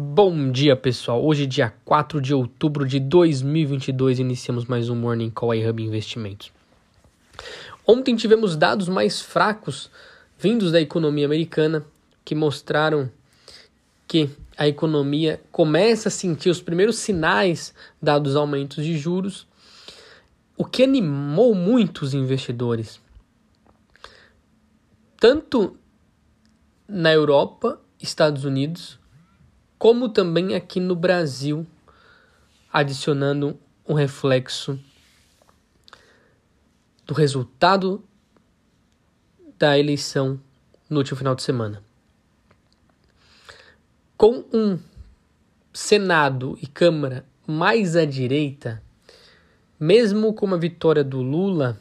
Bom dia, pessoal. Hoje, dia 4 de outubro de 2022, iniciamos mais um Morning Call iHub Investimentos. Ontem tivemos dados mais fracos vindos da economia americana que mostraram que a economia começa a sentir os primeiros sinais dados aumentos de juros, o que animou muito os investidores. Tanto na Europa, Estados Unidos, como também aqui no Brasil, adicionando um reflexo do resultado da eleição no último final de semana. Com um Senado e Câmara mais à direita, mesmo com a vitória do Lula,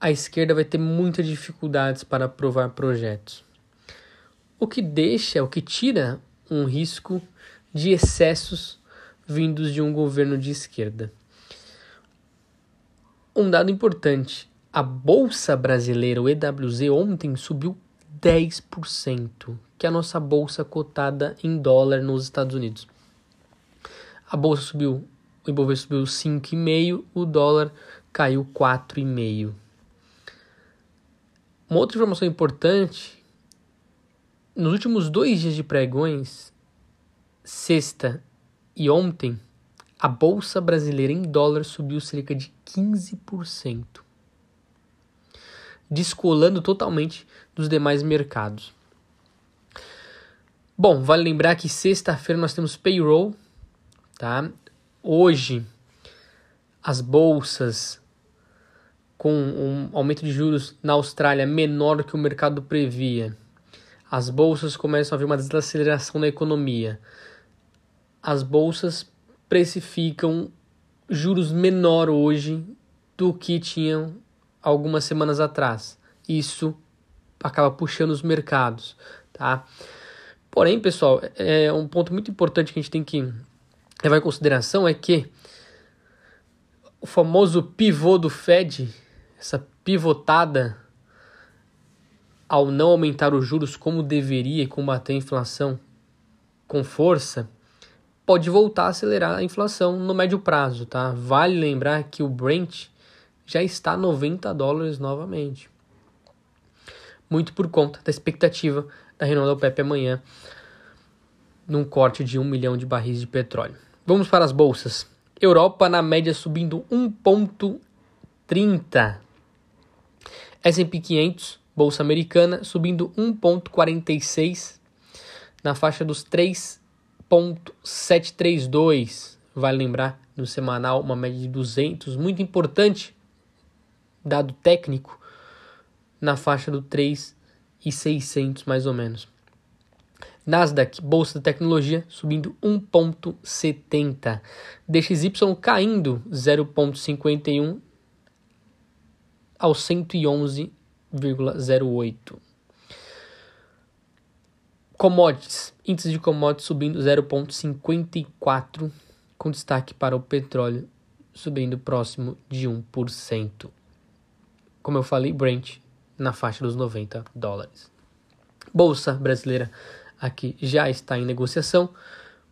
a esquerda vai ter muitas dificuldades para aprovar projetos o que deixa, o que tira um risco de excessos vindos de um governo de esquerda. Um dado importante: a bolsa brasileira, o EWZ, ontem subiu 10%, que é a nossa bolsa cotada em dólar nos Estados Unidos. A bolsa subiu, o Ibovespa subiu 5,5%, o dólar caiu 4,5%. Uma outra informação importante nos últimos dois dias de pregões, sexta e ontem, a bolsa brasileira em dólar subiu cerca de 15%, descolando totalmente dos demais mercados. Bom, vale lembrar que sexta-feira nós temos payroll, tá? Hoje as bolsas com um aumento de juros na Austrália menor que o mercado previa as bolsas começam a ver uma desaceleração da economia. As bolsas precificam juros menor hoje do que tinham algumas semanas atrás. Isso acaba puxando os mercados, tá? Porém, pessoal, é um ponto muito importante que a gente tem que levar em consideração é que o famoso pivô do Fed, essa pivotada ao não aumentar os juros como deveria e combater a inflação com força, pode voltar a acelerar a inflação no médio prazo, tá? Vale lembrar que o Brent já está a 90 dólares novamente. Muito por conta da expectativa da reunião da OPEP amanhã, num corte de 1 milhão de barris de petróleo. Vamos para as bolsas. Europa na média subindo 1,30. S&P 500 Bolsa Americana subindo 1,46 na faixa dos 3,732. Vale lembrar no semanal uma média de 200, muito importante, dado técnico, na faixa do 3,600 mais ou menos. Nasdaq, Bolsa de Tecnologia, subindo 1,70. DXY caindo 0,51 ao 111 0,08. Commodities, índice de commodities subindo 0,54, com destaque para o petróleo subindo próximo de 1%. Como eu falei, Brent na faixa dos 90 dólares. Bolsa brasileira aqui já está em negociação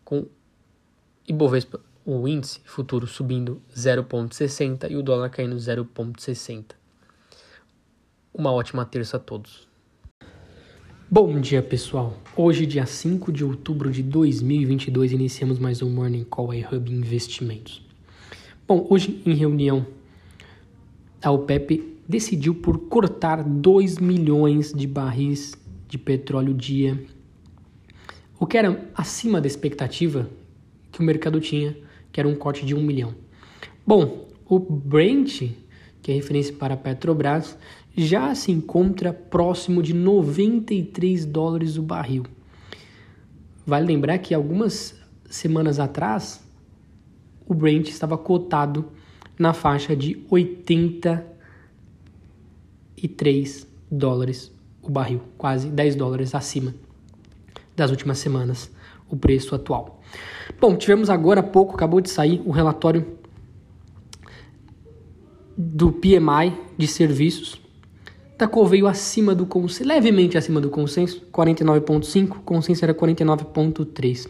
com Ibovespa, o índice futuro subindo 0,60 e o dólar caindo 0,60. Uma ótima terça a todos. Bom dia, pessoal. Hoje, dia 5 de outubro de 2022, iniciamos mais um Morning Call iHub Investimentos. Bom, hoje em reunião, a OPEP decidiu por cortar 2 milhões de barris de petróleo dia, o que era acima da expectativa que o mercado tinha, que era um corte de 1 milhão. Bom, o Brent, que é referência para a Petrobras, já se encontra próximo de 93 dólares o barril. Vale lembrar que algumas semanas atrás o Brent estava cotado na faixa de 83 dólares o barril, quase 10 dólares acima das últimas semanas, o preço atual. Bom, tivemos agora há pouco, acabou de sair o relatório do PMI de serviços Tacou veio acima do consenso, levemente acima do consenso, 49,5, o consenso era 49,3.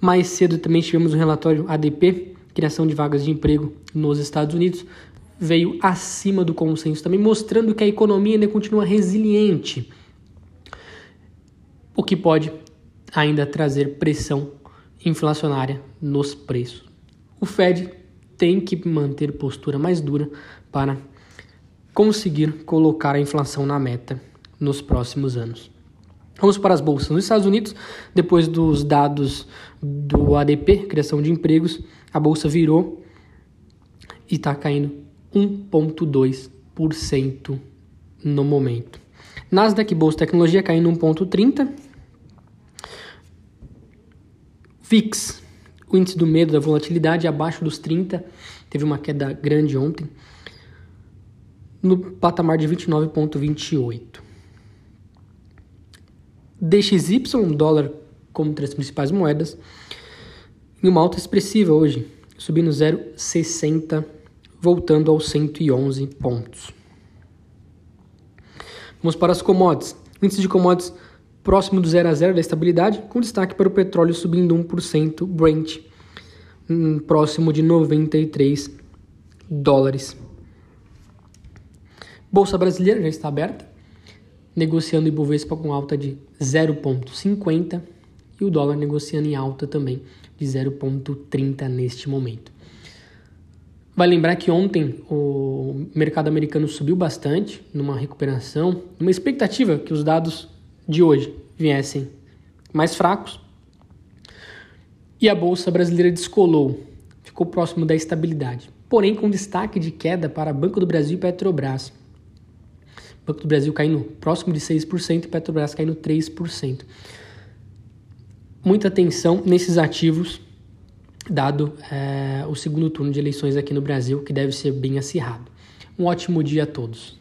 Mais cedo também tivemos um relatório ADP, criação de vagas de emprego nos Estados Unidos, veio acima do consenso também, mostrando que a economia ainda continua resiliente, o que pode ainda trazer pressão inflacionária nos preços. O Fed tem que manter postura mais dura para conseguir colocar a inflação na meta nos próximos anos. Vamos para as bolsas. Nos Estados Unidos, depois dos dados do ADP, criação de empregos, a bolsa virou e está caindo 1,2% no momento. Nasdaq Bolsa Tecnologia caindo 1,30%. VIX, o índice do medo da volatilidade, abaixo dos 30, teve uma queda grande ontem, no patamar de 29,28. DXY, dólar como as principais moedas, em uma alta expressiva hoje, subindo 0,60, voltando aos 111 pontos. Vamos para as commodities. Índice de commodities próximo do 0 a 0 da estabilidade, com destaque para o petróleo subindo 1%, Brent um, próximo de 93 dólares. Bolsa brasileira já está aberta, negociando Ibovespa com alta de 0,50 e o dólar negociando em alta também de 0,30 neste momento. Vai lembrar que ontem o mercado americano subiu bastante numa recuperação, numa expectativa que os dados de hoje viessem mais fracos. E a bolsa brasileira descolou, ficou próximo da estabilidade, porém com destaque de queda para Banco do Brasil e Petrobras. Banco do Brasil caindo próximo de 6% e Petrobras caindo 3%. Muita atenção nesses ativos, dado é, o segundo turno de eleições aqui no Brasil, que deve ser bem acirrado. Um ótimo dia a todos.